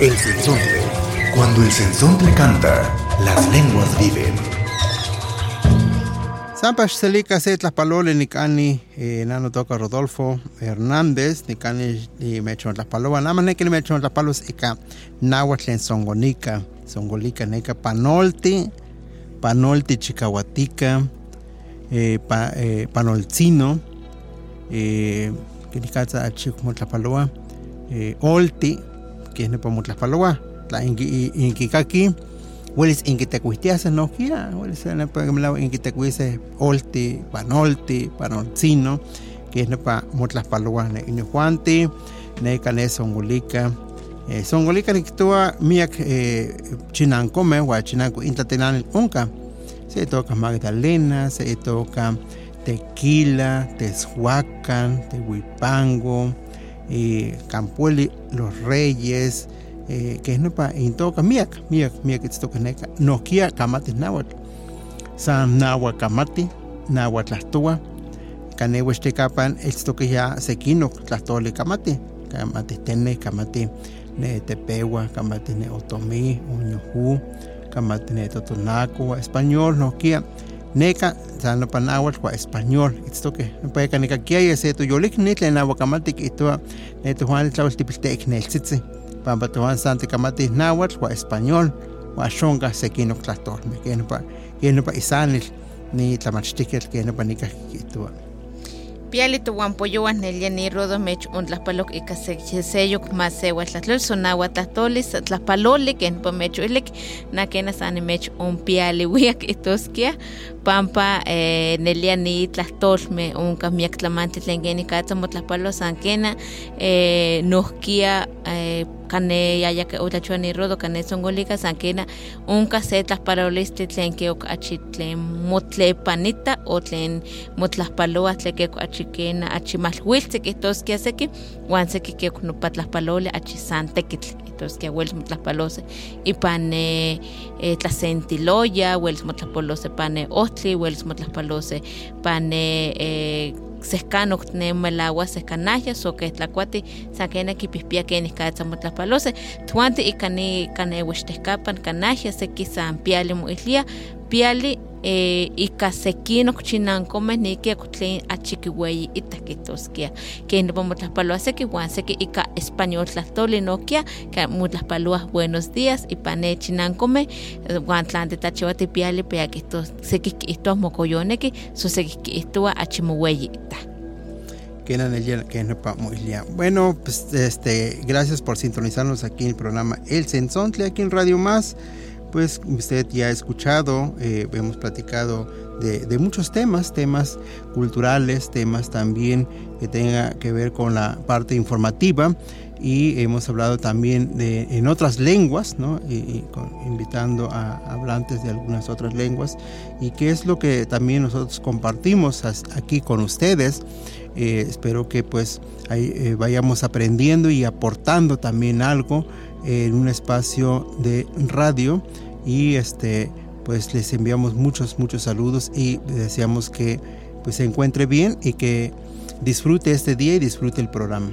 El sensontle. Cuando el sensontle canta, las lenguas viven. Sampa Xelica se tlaspalole nicani eh, nano toca Rodolfo Hernández nicani ni mechon tlaspaloa nada más neki mechon tlaspalos ika náhuatl en songonica songolica neca panolti panolti chicahuatica eh, pa, eh, panolcino eh, que nicatza achi como tlaspaloa eh, olti que es nepa motlaspaloa tla inki inkikaki Hueles inquitecuistiase no kia, hueles en el inquitecuise olti, panolti, panolcino, que es nepa motlas paloas ne inujuanti, ne cane songolica. Eh, songolica ni kitua miak eh, chinancome, wa chinanco intatenan unca. Se toca magdalena, se toca tequila, tezuacan, tehuipango, eh, campueli, los reyes, eh, que no pa in toca miak miak miak it's toca neca no kia kamati nahuatl san kanewa kapan it's toca ya sequino tlastoli kamati kamati tene kamati ne tepewa kamati ne otomí uñujú kamati ne totonaco español no san no panahuatl wa español. It's toca no pa kanika kia ya se to yolik nitle nahuatl kamati kitua ne to juan tlawal tipiltek neltzitzi pampa tohan santi kamati náhuatl wa español wa xonka sekinok tlahtolmeh ken pa ken pa isanil ni tlamachtiketl ken pa nikah kihtowa piali tohuampoyowan nelia ni rodo mech ontlaspalok ika seyok más sewa tlatlol sonawa tlatoli tlapaloli ken pa mech ilik nakena sani mech un piali wiak itoskia pampa eh, nelia ni tlahtolme unka miak tlamanti tlen katsa motlapalo san kena eh, nohkia eh, kane yaya ke utachua ni rodo kane songolika san kena unka se tlaspalolistli tlen ke tlen motlepanita o tlen motlapaloa tlen ke ok achi kena achi malhuiltzi kihtoskia seki wan seki ke achi san kihtoskia welis motlapalose ipan eh, eh, tlasentiloya welis motlapalose pane ohtli welis motlapalose pane eh, sescanok tnemalagua sescanaya so que tlacuati saquena kipispia kenis katsa motlapalose tuanti ikani kane wextehkapan kanaya seki san piali moilia piali eh, ika sekinok chinankomeh niki tlen achikiueyi itah kihtoskia ken nopa motlahpaloa seki uan seki ika español tlahtoli nokia ka motlahpaloa buenos días ipan ne chinankomeh uan tlan titlachiua tipiali pea kihtos seki kihtoa mokoyoneki so seki kihtoa achi moueyi itah que no moilia. Bueno, pues este, gracias por sintonizarnos aquí en el programa El Sensontle, aquí en Radio Más. Pues usted ya ha escuchado, eh, hemos platicado de, muchos temas, temas culturales, temas también que tenga que ver con la parte informativa y hemos hablado también de en otras lenguas, ¿no? Invitando a hablantes de algunas otras lenguas y qué es lo que también nosotros compartimos aquí con ustedes. Eh, espero que pues eh, vayamos aprendiendo y aportando también algo en un espacio de radio y este pues les enviamos muchos muchos saludos y deseamos que pues se encuentre bien y que disfrute este día y disfrute el programa.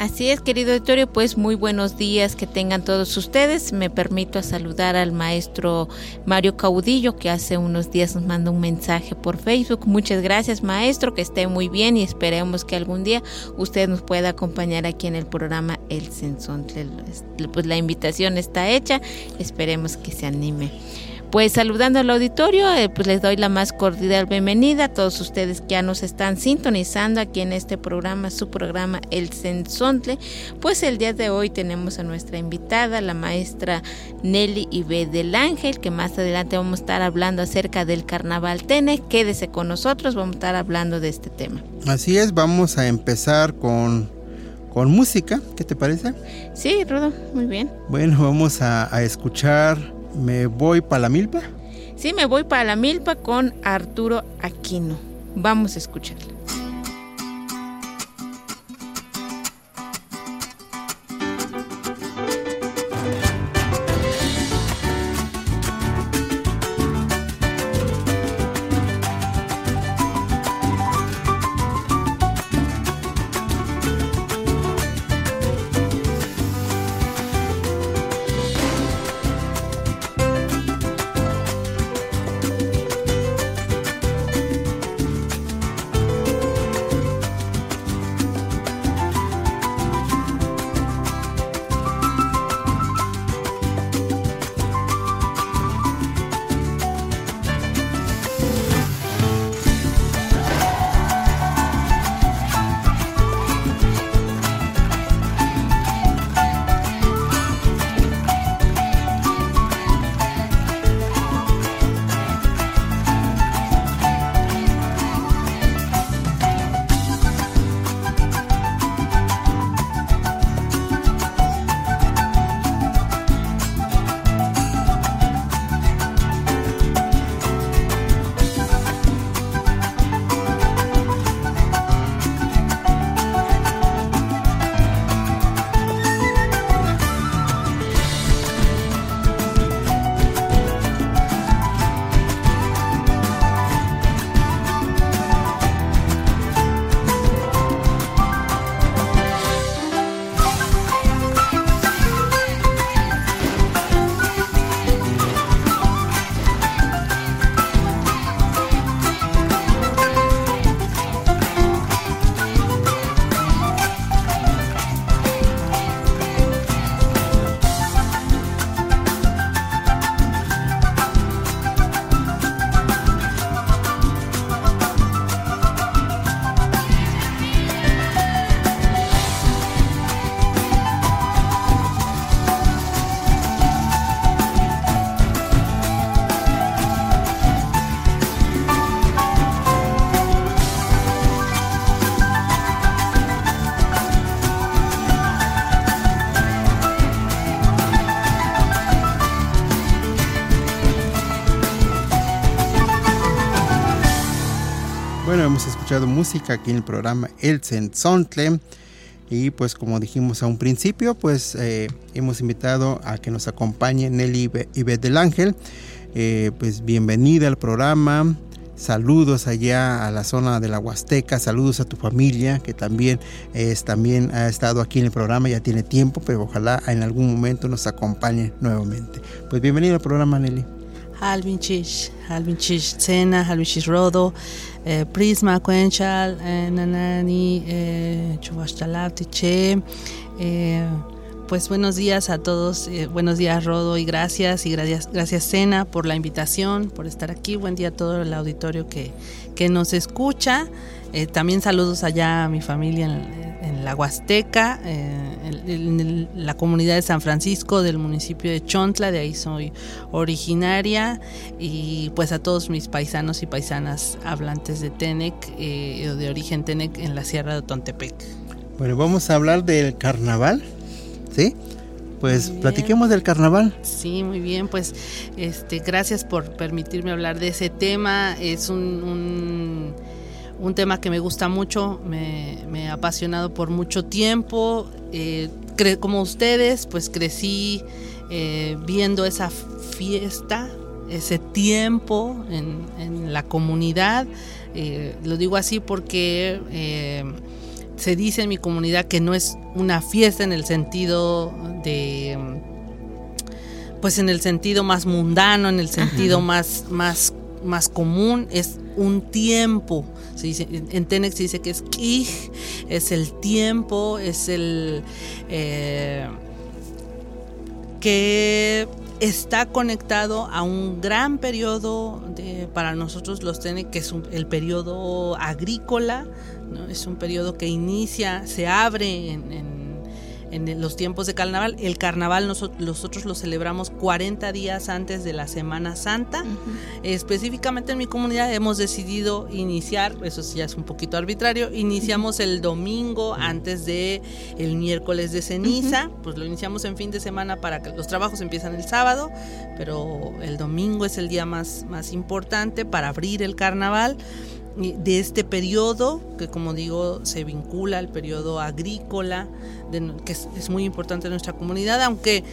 Así es, querido auditorio, pues muy buenos días que tengan todos ustedes. Me permito saludar al maestro Mario Caudillo, que hace unos días nos manda un mensaje por Facebook. Muchas gracias, maestro, que esté muy bien y esperemos que algún día usted nos pueda acompañar aquí en el programa El Sensón. Pues la invitación está hecha, esperemos que se anime. Pues saludando al auditorio, eh, pues les doy la más cordial bienvenida a todos ustedes que ya nos están sintonizando aquí en este programa, su programa El Sensontle. Pues el día de hoy tenemos a nuestra invitada, la maestra Nelly Ibe del Ángel, que más adelante vamos a estar hablando acerca del carnaval Tene. Quédese con nosotros, vamos a estar hablando de este tema. Así es, vamos a empezar con con música, ¿qué te parece? Sí, Rodo, muy bien. Bueno, vamos a, a escuchar Me voy para la milpa. Sí, me voy para la milpa con Arturo Aquino. Vamos a escucharlo. música aquí en el programa El Sensontle. Y pues como dijimos a un principio, pues eh, hemos invitado a que nos acompañe Nelly Ibet del Ángel. Eh, pues bienvenida al programa. Saludos allá a la zona de la Huasteca, saludos a tu familia que también es también ha estado aquí en el programa, ya tiene tiempo, pero ojalá en algún momento nos acompañe nuevamente. Pues bienvenido al programa Nelly. Alvinchis, Alvinchis Sena, Alvinchis Rodo, eh, Prisma Cuenchal, eh, Nanani, eh. Eh, pues buenos días a todos, buenos días Rodo y gracias y gracias, gracias Sena por la invitación, por estar aquí, buen día a todo el auditorio que, que nos escucha. Eh, también saludos allá a mi familia en, la Huasteca, eh, en, la comunidad de San Francisco del municipio de Chontla, de ahí soy originaria, y pues a todos mis paisanos y paisanas hablantes de Tenec, eh, de origen Tenec en la Sierra de Tontepec. Bueno, vamos a hablar del carnaval, ¿sí? Pues platiquemos del carnaval. Sí, muy bien, pues este, gracias por permitirme hablar de ese tema. Es un un tema que me gusta mucho, me, ha apasionado por mucho tiempo. Eh, como ustedes, pues crecí eh, viendo esa fiesta, ese tiempo en, la comunidad. Eh, lo digo así porque se dice en mi comunidad que no es una fiesta en el sentido de pues en el sentido más mundano, en el sentido más, más, más común, es un tiempo en Tenex se dice que es Kij, es el tiempo, es el eh, que está conectado a un gran periodo de, para nosotros los Tenex, que es el periodo agrícola, es un periodo que inicia, se abre en los tiempos de carnaval. El carnaval nosotros lo celebramos 40 días antes de la Semana Santa. Específicamente en mi comunidad hemos decidido iniciar, eso ya es un poquito arbitrario, iniciamos el domingo antes de el miércoles de ceniza, pues lo iniciamos en fin de semana para que los trabajos empiezan el sábado, pero el domingo es el día más, más importante para abrir el carnaval de este periodo, que como digo, se vincula al periodo agrícola, que es, muy importante en nuestra comunidad, aunque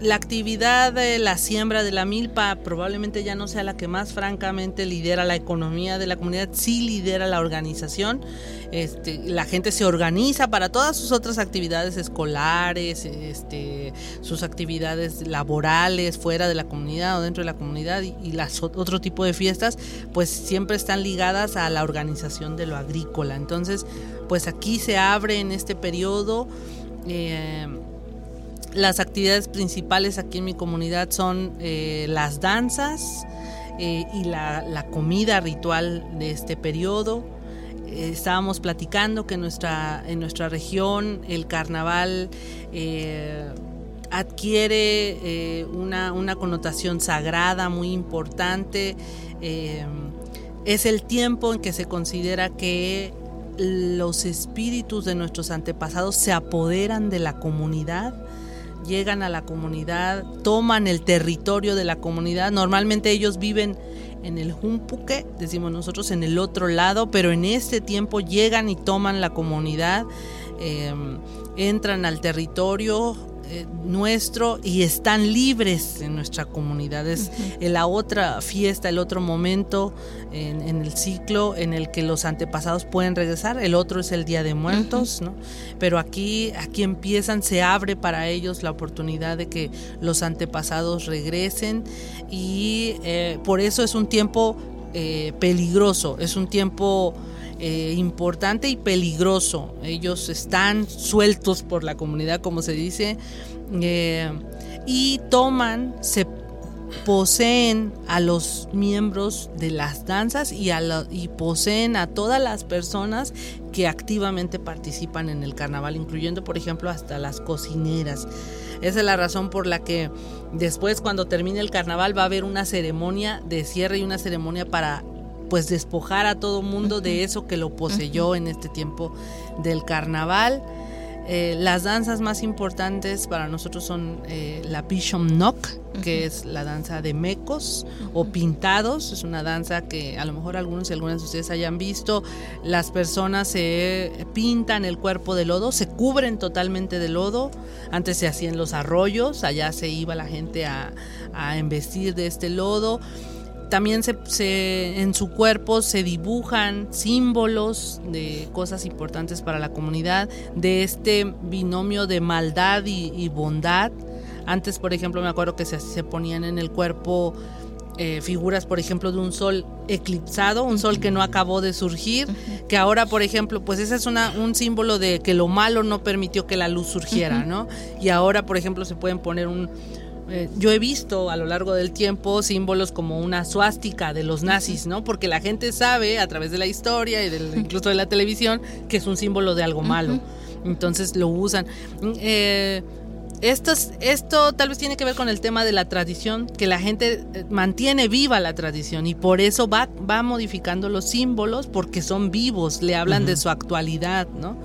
la actividad de la siembra de la milpa probablemente ya no sea la que más francamente lidera la economía de la comunidad, sí lidera la organización. Este, la gente se organiza para todas sus otras actividades escolares, este, sus actividades laborales fuera de la comunidad o dentro de la comunidad y, las otro tipo de fiestas, pues siempre están ligadas a la organización de lo agrícola. Entonces, pues aquí se abre en este periodo. Eh, las actividades principales aquí en mi comunidad son eh, las danzas eh, y la, comida ritual de este periodo. Eh, estábamos platicando que en nuestra, en nuestra región el carnaval adquiere una, una, connotación sagrada muy importante. es el tiempo en que se considera que los espíritus de nuestros antepasados se apoderan de la comunidad llegan a la comunidad, toman el territorio de la comunidad. Normalmente ellos viven en el Jumpuque, decimos nosotros en el otro lado, pero en este tiempo llegan y toman la comunidad, eh, entran al territorio, eh, nuestro y están libres en nuestra comunidad. Es la otra fiesta, el otro momento en, el ciclo en el que los antepasados pueden regresar. El otro es el Día de Muertos, ¿no? Pero aquí, aquí empiezan, se abre para ellos la oportunidad de que los antepasados regresen y eh, por eso es un tiempo eh, peligroso, es un tiempo eh, importante y peligroso. Ellos están sueltos por la comunidad, como se dice, eh, y toman, se poseen a los miembros de las danzas y, a y poseen a todas las personas que activamente participan en el carnaval, incluyendo por ejemplo hasta las cocineras. Esa es la razón por la que después cuando termine el carnaval va a haber una ceremonia de cierre y una ceremonia para pues despojar a todo mundo de eso que lo poseyó en este tiempo del carnaval. Eh, las danzas más importantes para nosotros son eh, la Bishop Knock, que es la danza de mecos o pintados. Es una danza que a lo mejor algunos y algunas de ustedes hayan visto. Las personas se pintan el cuerpo de lodo, se cubren totalmente de lodo. Antes se hacían los arroyos, allá se iba la gente a, a embestir de este lodo también se, en su cuerpo se dibujan símbolos de cosas importantes para la comunidad, de este binomio de maldad y, bondad. Antes, por ejemplo, me acuerdo que se, se ponían en el cuerpo eh, figuras, por ejemplo, de un sol eclipsado, un sol que no acabó de surgir, que ahora, por ejemplo, pues ese es una, un símbolo de que lo malo no permitió que la luz surgiera, ¿no? Y ahora, por ejemplo, se pueden poner un, eh, yo he visto a lo largo del tiempo símbolos como una suástica de los nazis, ¿no? Porque la gente sabe a través de la historia y incluso de la televisión que es un símbolo de algo malo. Entonces lo usan. Eh, esto, esto tal vez tiene que ver con el tema de la tradición, que la gente eh, mantiene viva la tradición y por eso va, va modificando los símbolos porque son vivos, le hablan de su actualidad, ¿no?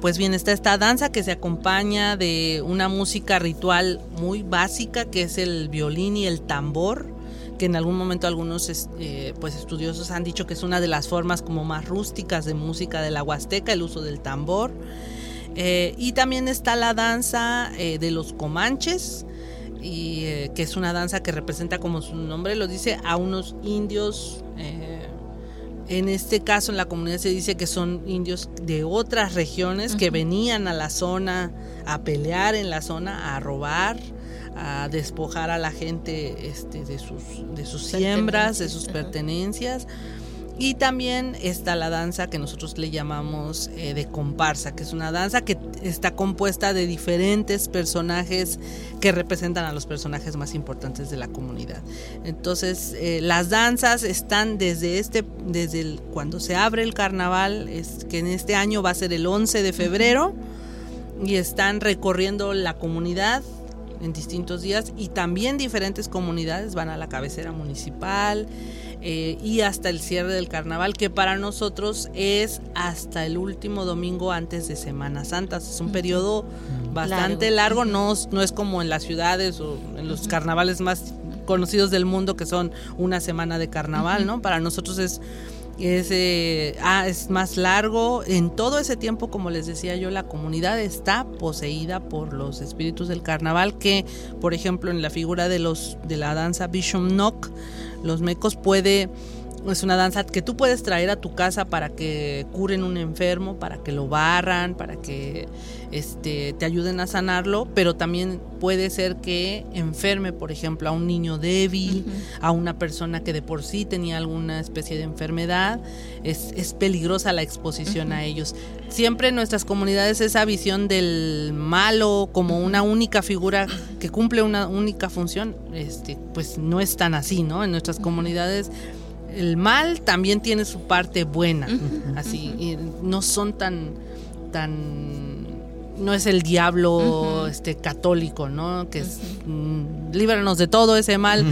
Pues bien, está esta danza que se acompaña de una música ritual muy básica que es el violín y el tambor que en algún momento algunos eh, pues estudiosos han dicho que es una de las formas como más rústicas de música de la huasteca, el uso del tambor. Eh, y también está la danza eh, de los comanches, y, que es una danza que representa, como su nombre lo dice, a unos indios en este caso, en la comunidad se dice que son indios de otras regiones que venían a la zona a pelear en la zona, a robar, a despojar a la gente este, de sus, de sus siembras, de sus pertenencias. Y también está la danza que nosotros le llamamos eh, de comparsa, que es una danza que está compuesta de diferentes personajes que representan a los personajes más importantes de la comunidad. Entonces, eh, las danzas están desde este, desde el, cuando se abre el carnaval, es, que en este año va a ser el 11 de febrero. y están recorriendo la comunidad en distintos días y también diferentes comunidades van a la cabecera municipal eh, y hasta el cierre del carnaval que para nosotros es hasta el último domingo antes de Semana Santa. Es un periodo bastante largo, no, no es como en las ciudades o en los carnavales más conocidos del mundo que son una semana de carnaval, ¿no? Para nosotros es es, eh, ah, es más largo. En todo ese tiempo, como les decía yo, la comunidad está poseída por los espíritus del carnaval que, por ejemplo, en la figura de los de la danza Bishop Knock, los mecos puede es una danza que tú puedes traer a tu casa para que curen un enfermo, para que lo barran, para que este, te ayuden a sanarlo, pero también puede ser que enferme, por ejemplo, a un niño débil, a una persona que de por sí tenía alguna especie de enfermedad. Es, es peligrosa la exposición a ellos. Siempre en nuestras comunidades esa visión del malo como una única figura que cumple una única función, este, pues no es tan así, ¿no? En nuestras comunidades el mal también tiene su parte buena, así, y no son tan, tan no es el diablo este católico, ¿no? Que es mm, líbranos de todo ese mal,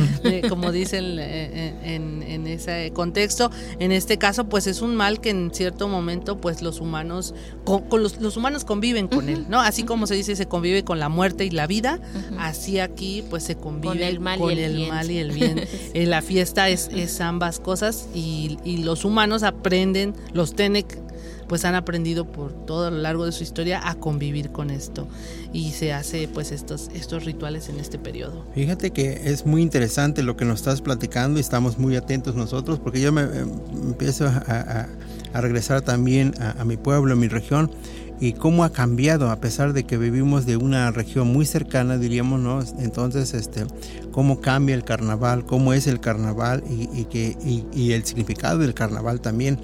como dicen eh, en, en, ese contexto. En este caso, pues es un mal que en cierto momento, pues los humanos, con, los, humanos conviven con él, ¿no? Así como se dice, se convive con la muerte y la vida, así aquí, pues se convive con el mal, y, el mal y el bien. Eh, la fiesta es, es ambas cosas y, y los humanos aprenden, los Tenec pues han aprendido por todo lo largo de su historia a convivir con esto y se hace pues estos, estos rituales en este periodo. Fíjate que es muy interesante lo que nos estás platicando y estamos muy atentos nosotros porque yo me, em, empiezo a, regresar también a, mi pueblo, a mi región y cómo ha cambiado a pesar de que vivimos de una región muy cercana, diríamos, ¿no? Entonces, este, cómo cambia el carnaval, cómo es el carnaval y, que, y el significado del carnaval también.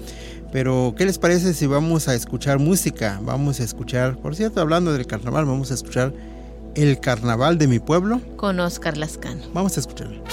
Pero, ¿qué les parece si vamos a escuchar música? Vamos a escuchar, por cierto, hablando del carnaval, vamos a escuchar El Carnaval de mi pueblo. Con Oscar Lascano. Vamos a escucharlo.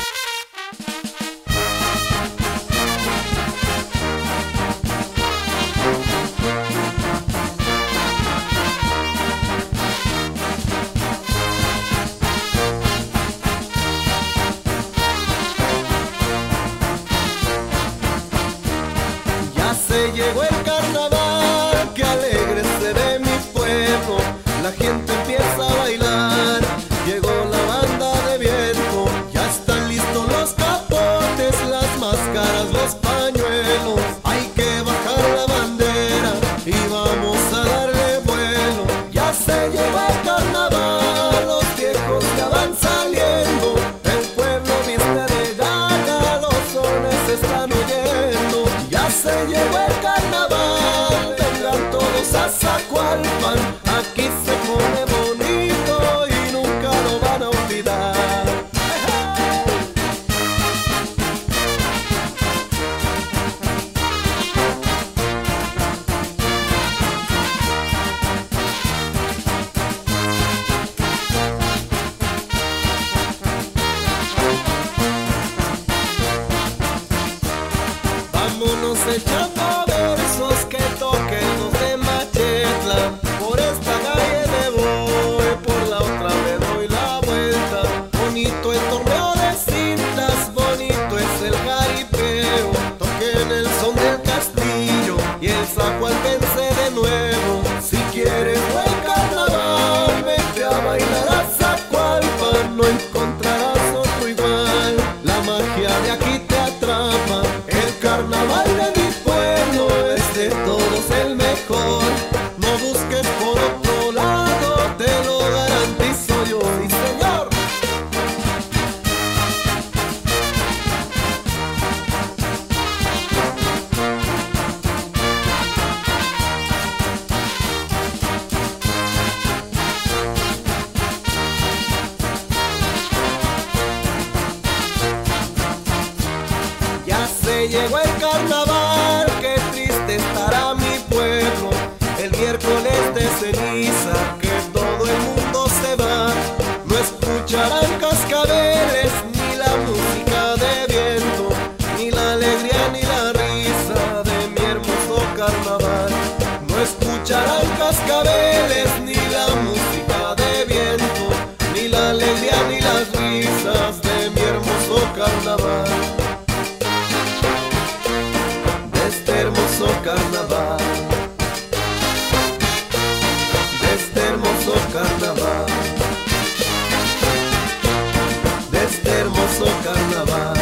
hermoso carnaval,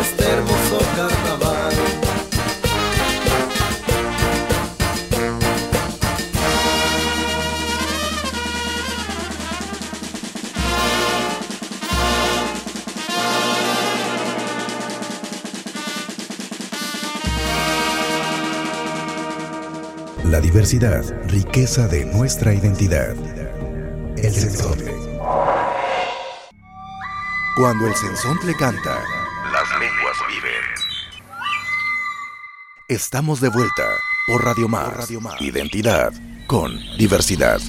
este hermoso carnaval. La diversidad, riqueza de nuestra identidad. El sector. Cuando el sensontle canta, las lenguas viven. Estamos de vuelta por Radio Más. Identidad con diversidad.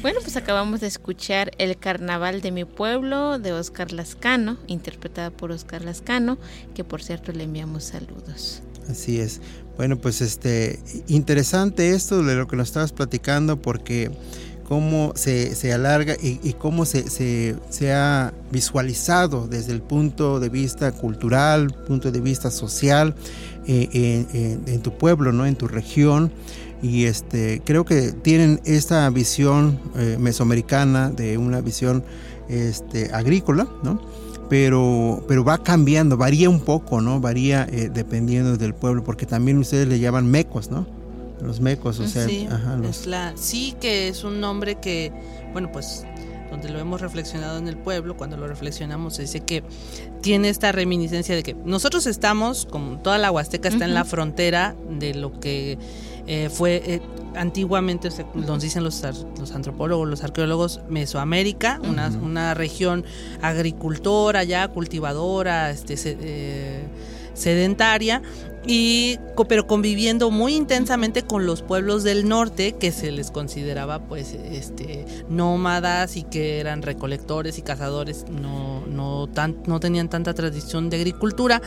Bueno, pues acabamos de escuchar El Carnaval de mi pueblo de Oscar Lascano, interpretada por Oscar Lascano, que por cierto le enviamos saludos. Así es. Bueno, pues este interesante esto de lo que nos estabas platicando porque cómo se, se alarga y, cómo se, se, se, ha visualizado desde el punto de vista cultural, punto de vista social eh, en, tu pueblo, ¿no? en tu región y este creo que tienen esta visión eh, mesoamericana de una visión este, agrícola, ¿no? Pero, pero va cambiando, varía un poco, ¿no? Varía eh, dependiendo del pueblo, porque también ustedes le llaman mecos, ¿no? Los mecos, o sea, sí, es la, sí que es un nombre que, bueno, pues donde lo hemos reflexionado en el pueblo, cuando lo reflexionamos, se dice que tiene esta reminiscencia de que nosotros estamos, como toda la Huasteca está en la frontera de lo que eh, fue eh, antiguamente, nos dicen los, los, antropólogos, los arqueólogos, Mesoamérica, una, una, región agricultora ya, cultivadora, este, eh, sedentaria, y pero conviviendo muy intensamente con los pueblos del norte que se les consideraba pues este nómadas y que eran recolectores y cazadores no no tan, no tenían tanta tradición de agricultura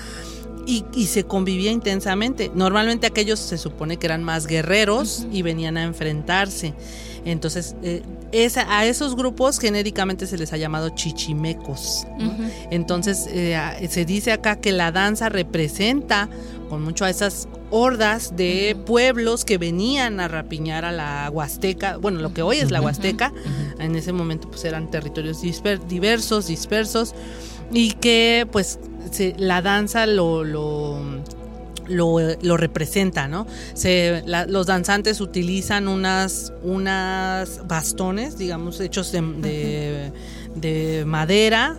y, se convivía intensamente. Normalmente aquellos se supone que eran más guerreros y venían a enfrentarse. Entonces, eh, a esos grupos genéricamente se les ha llamado chichimecos. Entonces, eh, se dice acá que la danza representa con mucho a esas hordas de pueblos que venían a rapiñar a la Huasteca, bueno, lo que hoy es la Huasteca, en ese momento pues eran territorios diversos, dispersos, y que pues la danza lo, lo, lo, representa, ¿no? Se, los danzantes utilizan unas, unas bastones, digamos, hechos de, de, madera,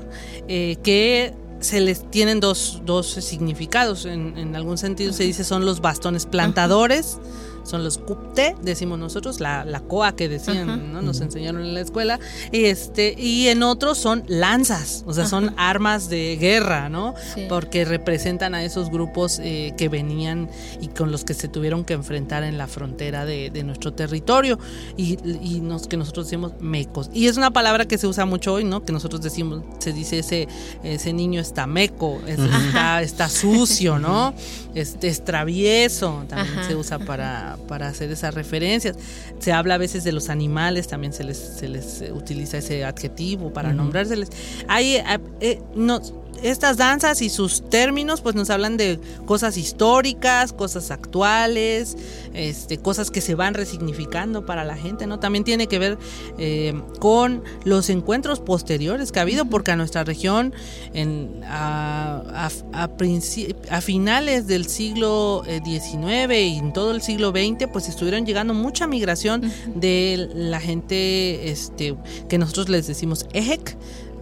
eh, que se les tienen dos, dos significados. En, en, algún sentido se dice son los bastones plantadores son los cupte, decimos nosotros, la, la coa que decían, ¿no? Nos enseñaron en la escuela, y este, y en otros son lanzas, o sea, son armas de guerra, ¿no? Porque representan a esos grupos eh, que venían y con los que se tuvieron que enfrentar en la frontera de, nuestro territorio, y, y nos, que nosotros decimos mecos. Y es una palabra que se usa mucho hoy, ¿no? Que nosotros decimos, se dice ese, ese niño está meco, está, está, sucio, ¿no? Este, es travieso, también se usa para para, hacer esas referencias. Se habla a veces de los animales, también se les, se les utiliza ese adjetivo para nombrárseles. Hay, eh, eh, no, estas danzas y sus términos pues nos hablan de cosas históricas, cosas actuales, este, cosas que se van resignificando para la gente, ¿no? También tiene que ver eh, con los encuentros posteriores que ha habido, porque a nuestra región en, a, a, finales del siglo XIX eh, y en todo el siglo XX pues estuvieron llegando mucha migración de la gente este, que nosotros les decimos EJEC,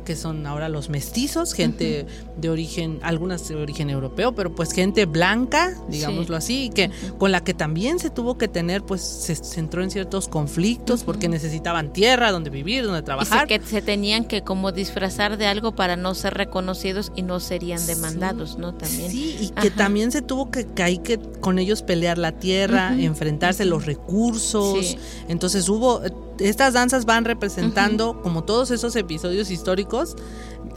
que son ahora los mestizos, gente de origen, algunas de origen europeo, pero pues gente blanca, digámoslo así, que con la que también se tuvo que tener, pues se centró en ciertos conflictos porque necesitaban tierra donde vivir, donde trabajar. Y que se tenían que como disfrazar de algo para no ser reconocidos y no serían demandados, ¿no? También. Sí, y que también se tuvo que, que, hay que con ellos pelear la tierra, enfrentarse los recursos. Entonces hubo estas danzas van representando como todos esos episodios históricos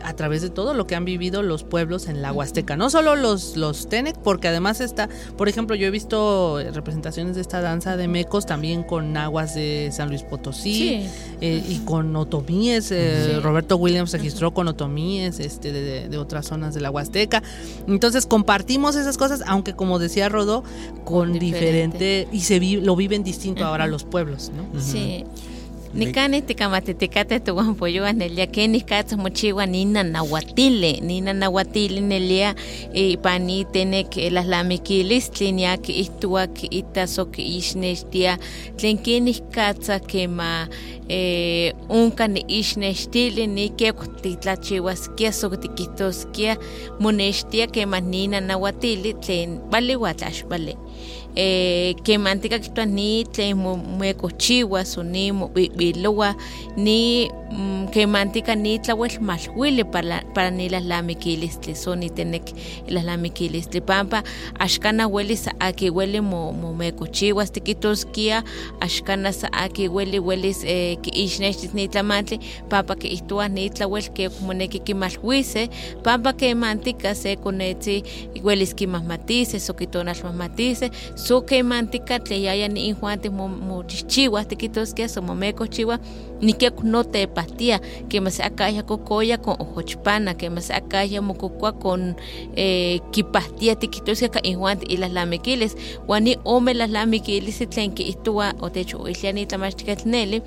a través de todo lo que han vivido los pueblos en la Huasteca. No solo los, los Tenec, porque además está, por ejemplo, yo he visto representaciones de esta danza de mecos también con aguas de San Luis Potosí eh, y con otomíes. Eh, Roberto Williams registró con otomíes este, de, otras zonas de la Huasteca. Entonces compartimos esas cosas, aunque como decía Rodó, con diferente, y se lo viven distinto ahora los pueblos. ¿no? Sí. Nikani tikamatetikate tuwanpoyoa nelia kenis katsa mochiwa nina nahuatile, nina nahuatile nelia ipani tenek laslamikilis yak ihtuak itasok ixnextia tlen kenis katsa kema eh, unka ni ixnextili nikia titlachiwaskia sok tikitoskia monextia kema nina nahuatili tlen vale huatlax vale eh, kemantika kihtowa ni tlen momekochiwa so ni mobibilowa ni kemantika ni tlawel malhuili para, para ni lahlamikilistli so nitenek lahlamikilistli pampa axkana weli sa aki weli mo momekochiwas tikitoskia axkana sa aki weli welis eh, kiixnextis ni tlamantli pampa kiihtowa ni tlawel ke moneki kimalhuise pampa kemantika se konetzi welis kimahmatise so kitonalmahmatise so kemantika tleyaya ni injuanti mochihchiwa tikitoskia so momekochiwa nikek no tepahtia kema se akaya kokoya con ojochpana kema se akaya mokokua con eh, kipahtia tikitoskia ka injuanti ilahlamikilis wan ni ome lahlamikilis tlen kiihtowa otechoilia ni tlamachtikatl neli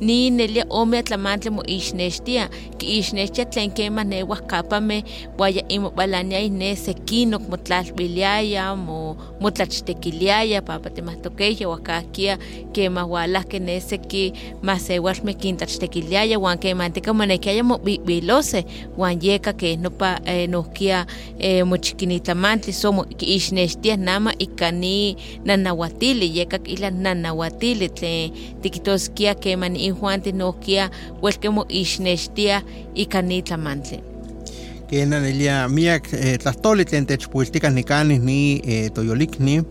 ni nelia ome tlamantli moixnextia kiixnextia tlen kema newajkapameh waya imobalaniaya ne sekinok motlalbiliaya mo motlachtekiliaya papa temahtokeya wakahkia kema walahke ne seki masewalmeh kintlachtekiliaya wan kemantika monekiaya mobibilose wan yeka ke nopa eh, nohkia eh, mochikinitlamantli so mo kiixnextia nama ika ni nanawatili yeka ila nanawatili tlen tikitoskia kema ni injuanti nohkia welke moixnextia ika ni tlamantli kena nelia miak eh, tlahtoli tlen techpuiltikah nikanih ni eh, toyolikni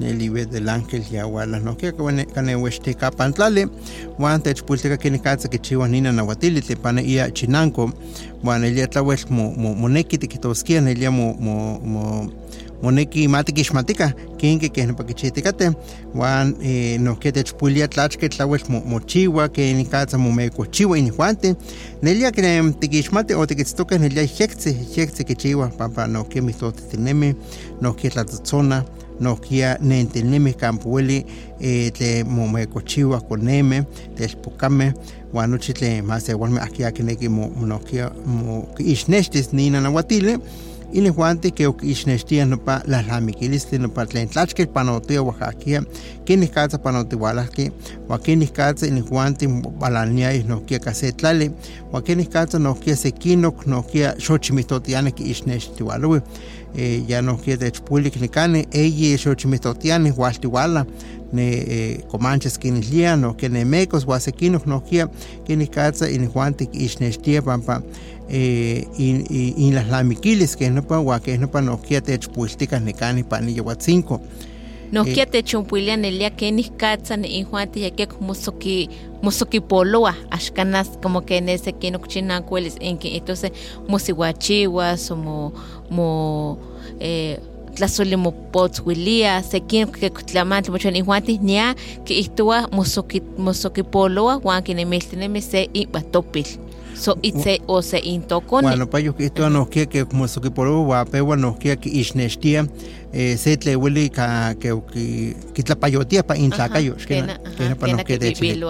nelibe del ángel ya wala no que kane weste kapantlale wan techpuiltika kinikatsa kichiwa nina nawatili tepane ia chinanko. Wan elia mo moneki tikitoskia nelia mo mo mo moneki matikixmatika kinke keh nopakichitikateh wan eh, nohki techpuilia tlachke tlawel mochiwa kenikatsa momekochiwa inihuanti nelia kene tikixmati o tikitztokeh nelia yektzi yektzi kichiwa pampa nohki mihtotitinemi nohki tlatzotzona nohkia nentinemi campo ueli eh, tle momekochiwa koneme telpokameh wan nochi tle masewalmeh ahkia kineki mo nohkia mo kiixnextis ninanawatili inihuanti ke okiixnextia nopa lalhamikilistli nopa tlen tlachkel panotia oaxaquia kenikatza panotiualahki ua kenikatza inihuanti balaniayih nohkia ka se tlali ua kenikatza nohkia sekinok nohkia xochimihtotianeh kiixnextiualoui eh, ya nohkia techpuilik nikani eyi xochimihtotianeh hualtiuala ne eh, comanches kinihlia nohkia ne mecos ua sekinok nohkia kenikatza inihuanti kiixnextia pampa eh, in, in, in las lamiquiles que no pa wa que no pa no kia te chpuiltika ne kani pa ni wa 5 nohkia eh, techompuilia nelia kenih katsa ne injuanti yakek mosoki mosoki poloa axkanas como que nese kinok chinankuelis inki entonces mosihuachiwas o mo mo eh, tlasoli mopotzwilia sekin kekutlamantli mocho nihuanti nia kiihtowa mosoki mosokipoloa wan kinemiltinemi se ibatopil so itse o se intokoni bueno pa que esto no que que como so que por wa pe wa no que que isnestia eh se tle weli ka que que que tlapayotia pa intlakayo que que pa no que de chile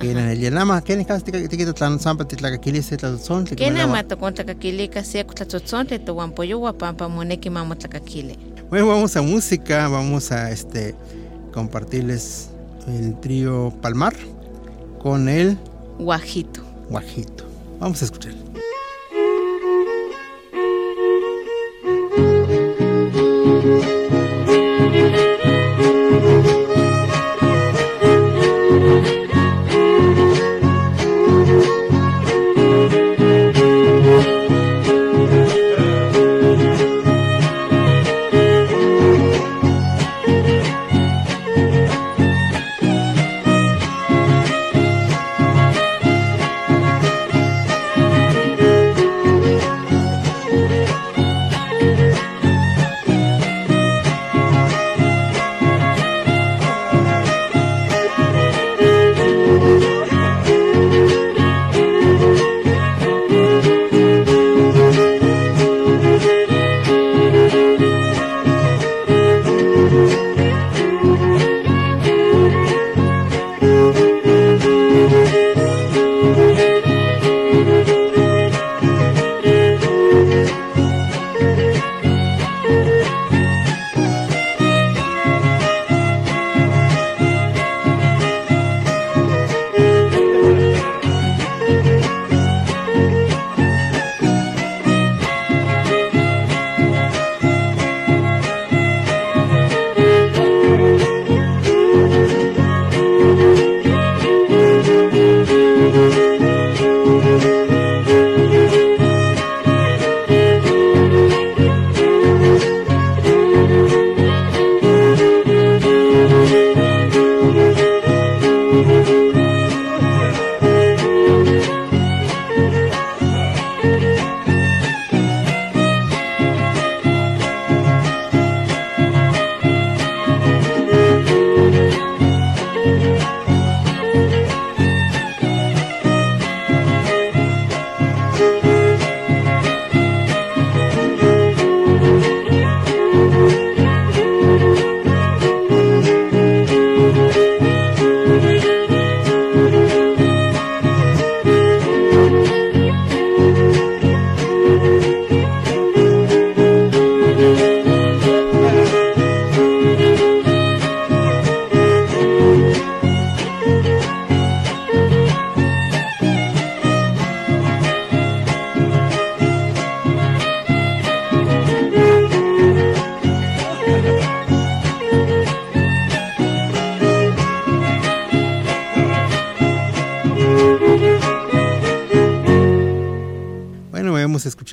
que na el lama que ni casti que te tlan sampa te tlaka kili se tlatzon que na mato contra ka kili ka se tlatzon te to wan pollo wa pampa moneki mamo tlaka kili bueno vamos a música vamos a este compartirles el trío Palmar con el Guajito. Guajito Vamos a escuchar.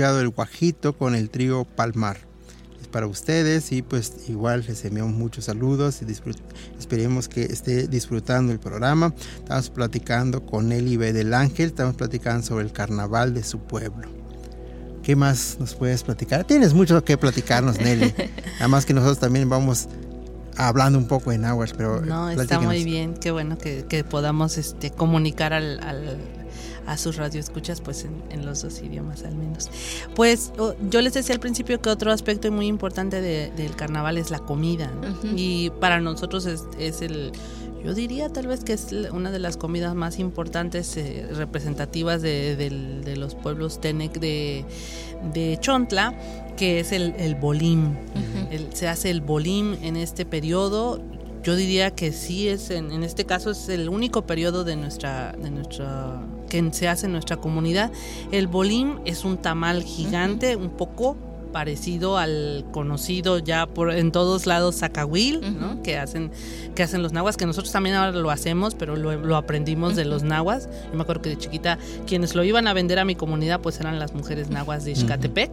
Escuchado el guajito con el trío Palmar. Es para ustedes y pues igual les enviamos muchos saludos y esperemos que esté disfrutando el programa. Estamos platicando con Eli B. del Ángel, estamos platicando sobre el carnaval de su pueblo. ¿Qué más nos puedes platicar? Tienes mucho que platicarnos, Nelly. Nada más que nosotros también vamos hablando un poco en aguas, pero No, está muy bien, qué bueno que, que podamos este, comunicar al, al- a sus radioescuchas pues en, en los dos idiomas al menos. Pues oh, yo les decía al principio que otro aspecto muy importante de- del carnaval es la comida y para nosotros es, es el, yo diría tal vez que es una de las comidas más importantes eh, representativas de, los pueblos Tenec de, de Chontla, que es el, el bolim. El- se hace el bolim en este periodo. Yo diría que sí es, en, en este caso es el único periodo de nuestra, de nuestra, que se hace en nuestra comunidad. El bolim es un tamal gigante, un poco parecido al conocido ya por en todos lados zacahuil, ¿no? Ujú. que hacen que hacen los nahuas, que nosotros también ahora lo hacemos, pero lo, lo aprendimos de los nahuas. Yo me acuerdo que de chiquita quienes lo iban a vender a mi comunidad pues eran las mujeres nahuas de Ixcatepec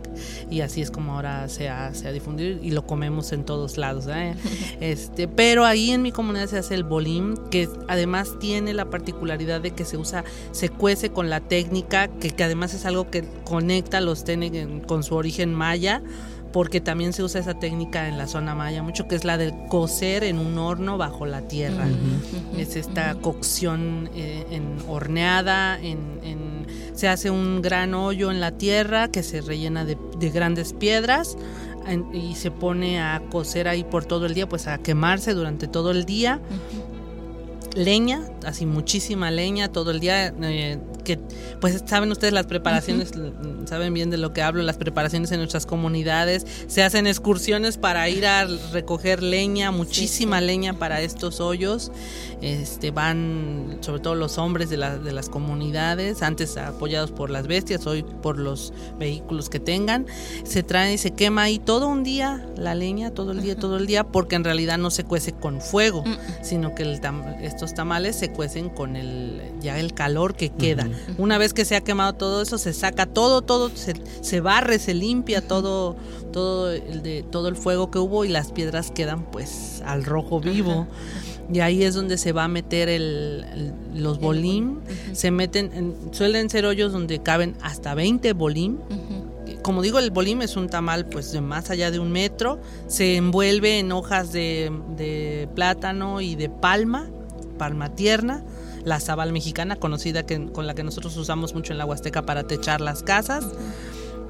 y así es como ahora se ha, se ha difundido y lo comemos en todos lados. ¿eh? Este, pero ahí en mi comunidad se hace el bolim, que además tiene la particularidad de que se usa, se cuece con la técnica, que, que además es algo que conecta los Tenec en- con su origen maya porque también se usa esa técnica en la zona maya mucho, que es la de cocer en un horno bajo la tierra. Es esta cocción eh, en horneada, en, en- se hace un gran hoyo en la tierra que se rellena de, de grandes piedras en- y se pone a cocer ahí por todo el día, pues a quemarse durante todo el día. Leña, así muchísima leña todo el día, eh, que pues saben ustedes las preparaciones, l- saben bien de lo que hablo, las preparaciones en nuestras comunidades, se hacen excursiones para ir a recoger leña, muchísima leña para estos hoyos, este van sobre todo los hombres de, la- de las comunidades, antes apoyados por las bestias, hoy por los vehículos que tengan, se trae y se quema ahí todo un día la leña, todo el día, todo el día, porque en realidad no se cuece con fuego, sino que el tam- estos tamales se cuecen con el ya el calor que queda. Una vez que se ha quemado todo eso, se saca todo, todo, se, se barre, se limpia todo, todo el de todo el fuego que hubo y las piedras quedan pues al rojo vivo. Y ahí es donde se va a meter el, el- los bolim. Se meten, en- suelen ser hoyos donde caben hasta 20 bolim. Como digo, el bolim es un tamal pues de más allá de un metro. Se envuelve en hojas de, de plátano y de palma, palma tierna. La zabal mexicana, conocida que, con la que nosotros usamos mucho en la Huasteca para techar las casas.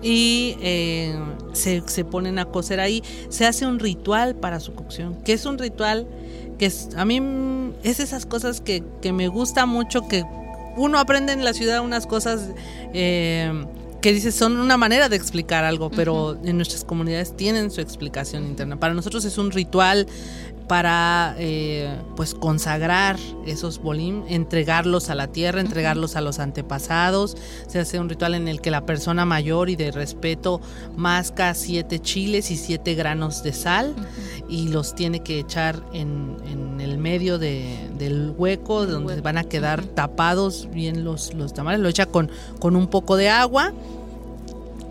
Y eh, se, se ponen a cocer ahí. Se hace un ritual para su cocción, que es un ritual que es, a mí es esas cosas que, que me gusta mucho, que uno aprende en la ciudad unas cosas eh, que dices son una manera de explicar algo, pero en nuestras comunidades tienen su explicación interna. Para nosotros es un ritual para eh, pues consagrar esos bolim, entregarlos a la tierra, entregarlos a los antepasados. Se hace un ritual en el que la persona mayor y de respeto masca siete chiles y siete granos de sal y los tiene que echar en, en el medio de- del hueco donde hueco. van a quedar tapados bien los, los tamales. Lo echa con, con un poco de agua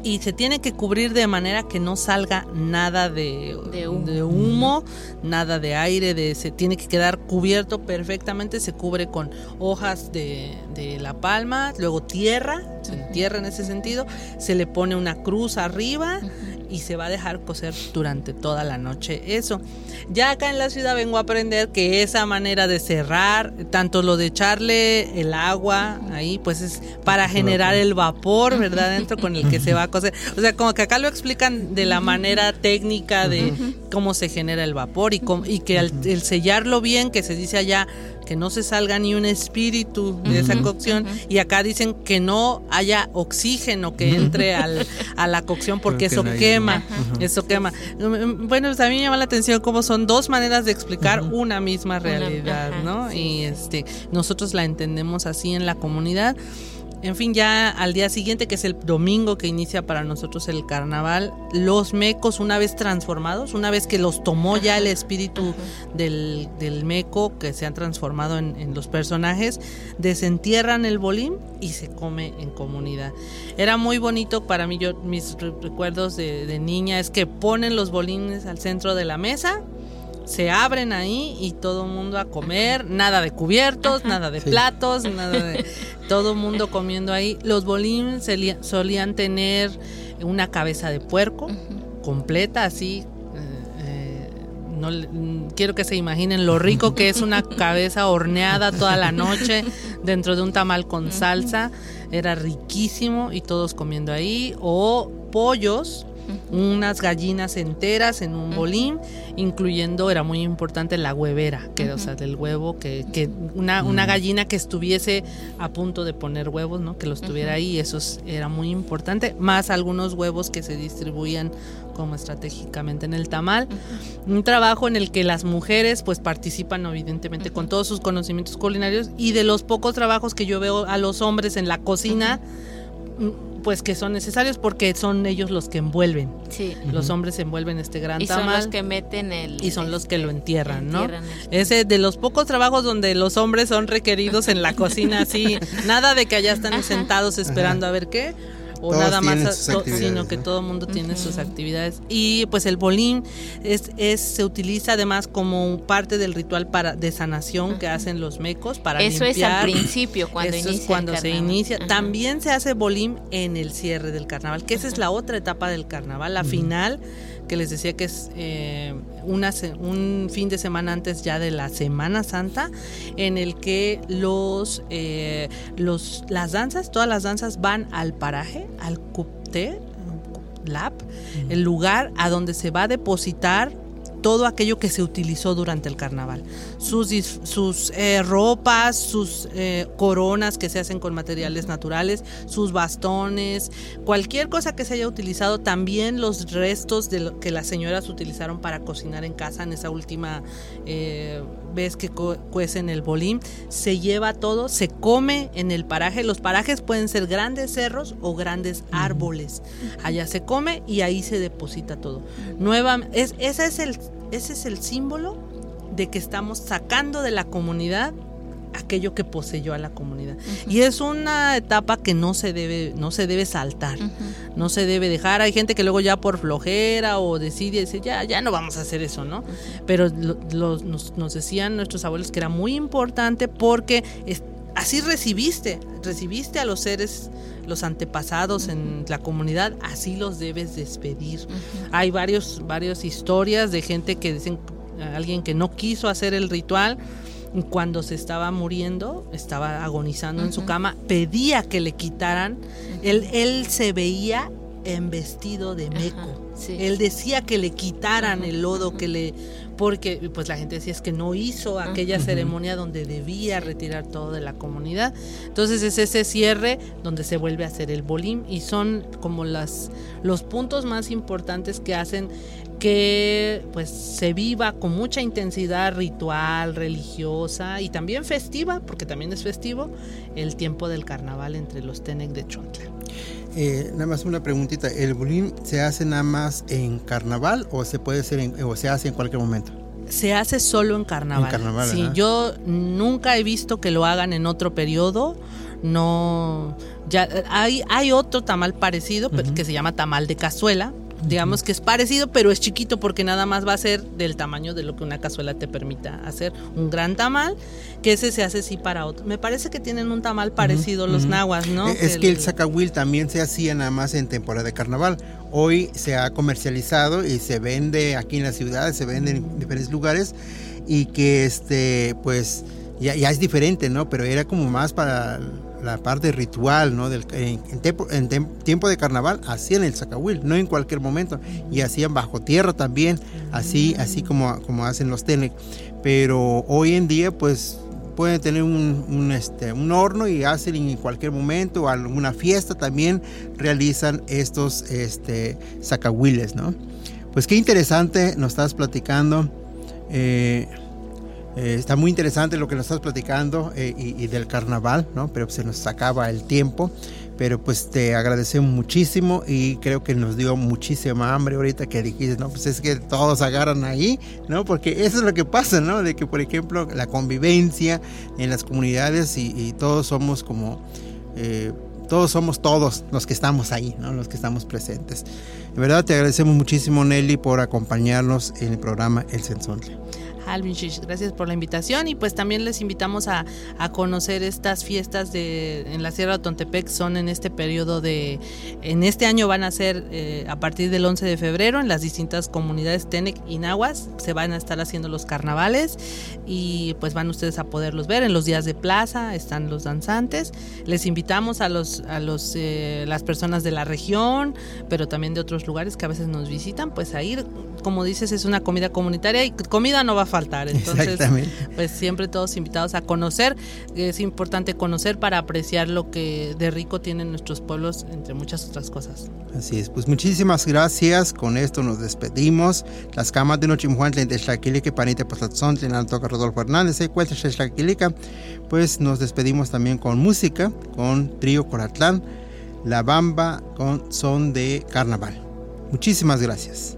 y se tiene que cubrir de manera que no salga nada de, De humo. de humo, nada de aire, de, se tiene que quedar cubierto perfectamente, se cubre con hojas de, de la palma, luego tierra, se entierra en ese sentido, se le pone una cruz arriba y se va a dejar cocer durante toda la noche eso. Ya acá en la ciudad vengo a aprender que esa manera de cerrar, tanto lo de echarle el agua ahí, pues es para generar el vapor, ¿verdad? Dentro con el que se va a cocer. O sea, como que acá lo explican de la manera técnica de cómo se genera el vapor y, cómo- y que al el sellarlo bien, que se dice allá que no se salga ni un espíritu de esa cocción y acá dicen que no haya oxígeno que entre al, a la cocción porque eso hay- quema, eso quema. Bueno, pues a mí me llama la atención cómo son dos maneras de explicar una misma realidad, ¿no? sí. Y este nosotros la entendemos así en la comunidad. En fin, ya al día siguiente, que es el domingo que inicia para nosotros el carnaval, los mecos, una vez transformados, una vez que los tomó ya el espíritu del, del meco, que se han transformado en, en los personajes, desentierran el bolín y se come en comunidad. Era muy bonito para mí, yo mis re- recuerdos de, de niña es que ponen los bolines al centro de la mesa, se abren ahí y todo el mundo a comer, nada de cubiertos, nada de Sí. platos, nada de todo el mundo comiendo ahí. Los bolines solía- solían tener una cabeza de puerco completa así. eh, eh, no le- mm, quiero que se imaginen lo rico que es una cabeza horneada toda la noche dentro de un tamal con salsa. Era riquísimo y todos comiendo ahí. O pollos, unas gallinas enteras en un bolín, incluyendo, era muy importante, la huevera, que o sea, del huevo, que, que una, una gallina que estuviese a punto de poner huevos, ¿no? Que los tuviera ahí, eso es- era muy importante, más algunos huevos que se distribuían como estratégicamente en el tamal. Un trabajo en el que las mujeres pues participan evidentemente con todos sus conocimientos culinarios y de los pocos trabajos que yo veo a los hombres en la cocina, mm, pues que son necesarios porque son ellos los que envuelven. Sí. Los hombres envuelven este gran Y son tamal los que meten el. y son los que lo este, entierran, ¿no? entierran el- Ese de los pocos trabajos donde los hombres son requeridos en la cocina, así, nada de que allá están Ajá. sentados esperando a ver qué, o Todos nada más, a- sino que ¿no? todo el mundo tiene sus actividades. Y pues el bolín es, es se utiliza además como parte del ritual para de sanación que hacen los mecos para Eso es limpiar. al principio, cuando Eso inicia. es cuando el se inicia. También se hace bolín en el cierre del carnaval, que esa es la otra etapa del carnaval, la final, que les decía que es eh, una, un fin de semana antes ya de la Semana Santa, en el que los, eh, los las danzas, todas las danzas van al paraje, al cupté, lab, el lugar a donde se va a depositar todo aquello que se utilizó durante el carnaval. Sus, sus eh, ropas, sus eh, coronas que se hacen con materiales naturales, sus bastones, cualquier cosa que se haya utilizado, también los restos de lo que las señoras utilizaron para cocinar en casa en esa última eh, vez que cu- cuecen el bolín, se lleva todo, se come en el paraje. Los parajes pueden ser grandes cerros o grandes árboles. Allá se come y ahí se deposita todo. Nueva, es, ese, es el, ese es el símbolo de que estamos sacando de la comunidad aquello que poseyó a la comunidad. Y es una etapa que no se debe, no se debe saltar, no se debe dejar. Hay gente que luego ya por flojera o decide decir, ya, ya no vamos a hacer eso, ¿no? Pero lo- nos, nos decían nuestros abuelos que era muy importante porque es- así recibiste, recibiste a los seres, los antepasados en la comunidad, así los debes despedir. Hay varios, varias historias de gente que dicen, alguien que no quiso hacer el ritual, cuando se estaba muriendo, estaba agonizando en su cama, pedía que le quitaran, él, él se veía en vestido de meco. sí. Él decía que le quitaran el lodo, que le porque pues la gente decía es que no hizo aquella ceremonia donde debía retirar todo de la comunidad. Entonces es ese cierre donde se vuelve a hacer el bolín y son como las los puntos más importantes que hacen que pues se viva con mucha intensidad ritual, religiosa y también festiva, porque también es festivo, el tiempo del carnaval entre los Tenec de Chontla. Eh, nada más una preguntita. ¿El bulín se hace nada más en carnaval o se puede hacer en- o se hace en cualquier momento? Se hace solo en carnaval. En carnaval, Sí, yo nunca he visto que lo hagan en otro periodo. no ya hay, hay otro tamal parecido que se llama tamal de cazuela. Digamos que es parecido, pero es chiquito porque nada más va a ser del tamaño de lo que una cazuela te permita hacer. Un gran tamal, que ese se hace así para otro. Me parece que tienen un tamal parecido los nahuas, ¿no? E, es que el, el también se hacía nada más en temporada de carnaval. Hoy se ha comercializado y se vende aquí en la ciudad, se vende en diferentes lugares y que este pues ya, ya es diferente, ¿no? Pero era como más para la parte ritual, ¿no? Del, en, tiempo de carnaval hacían el zacahuil, no en cualquier momento, y hacían bajo tierra también, así, así como, como hacen los tenec. Pero hoy en día, pues pueden tener un, este, un horno y hacen en cualquier momento, alguna fiesta también realizan estos este, zacahuiles, ¿no? Pues qué interesante nos estás platicando. Eh, eh, está muy interesante lo que nos estás platicando eh, y, del carnaval, ¿no? Pero se nos acaba el tiempo. Pero pues te agradecemos muchísimo y creo que nos dio muchísima hambre ahorita que dijiste, no, pues es que todos agarran ahí, ¿no? Porque eso es lo que pasa, ¿no? De que, por ejemplo, la convivencia en las comunidades y, todos somos como... Eh, todos somos todos los que estamos ahí, ¿no? los que estamos presentes. De verdad te agradecemos muchísimo Nelly por acompañarnos en el programa El Sensontle. Gracias por la invitación y pues también les invitamos a, conocer estas fiestas de, en la Sierra de Tontepec. Son en este periodo de, en este año van a ser eh, a partir del 11 de febrero en las distintas comunidades Tenec y Nahuas. Se van a estar haciendo los carnavales y pues van ustedes a poderlos ver en los días de plaza. Están los danzantes. Les invitamos a los, a los, eh, las personas de la región, pero también de otros lugares que a veces nos visitan, pues a ir. Como dices, es una comida comunitaria y comida no va a faltar. Entonces, pues siempre todos invitados a conocer. Es importante conocer para apreciar lo que de rico tienen nuestros pueblos, entre muchas otras cosas. Así es, pues muchísimas gracias. Con esto nos despedimos. Las camas de Nochimjuan, que Panite Pasatzón, Toca Rodolfo Hernández, pues nos despedimos también con música, con Trío Coratlán, La Bamba con son de carnaval. Muchísimas gracias.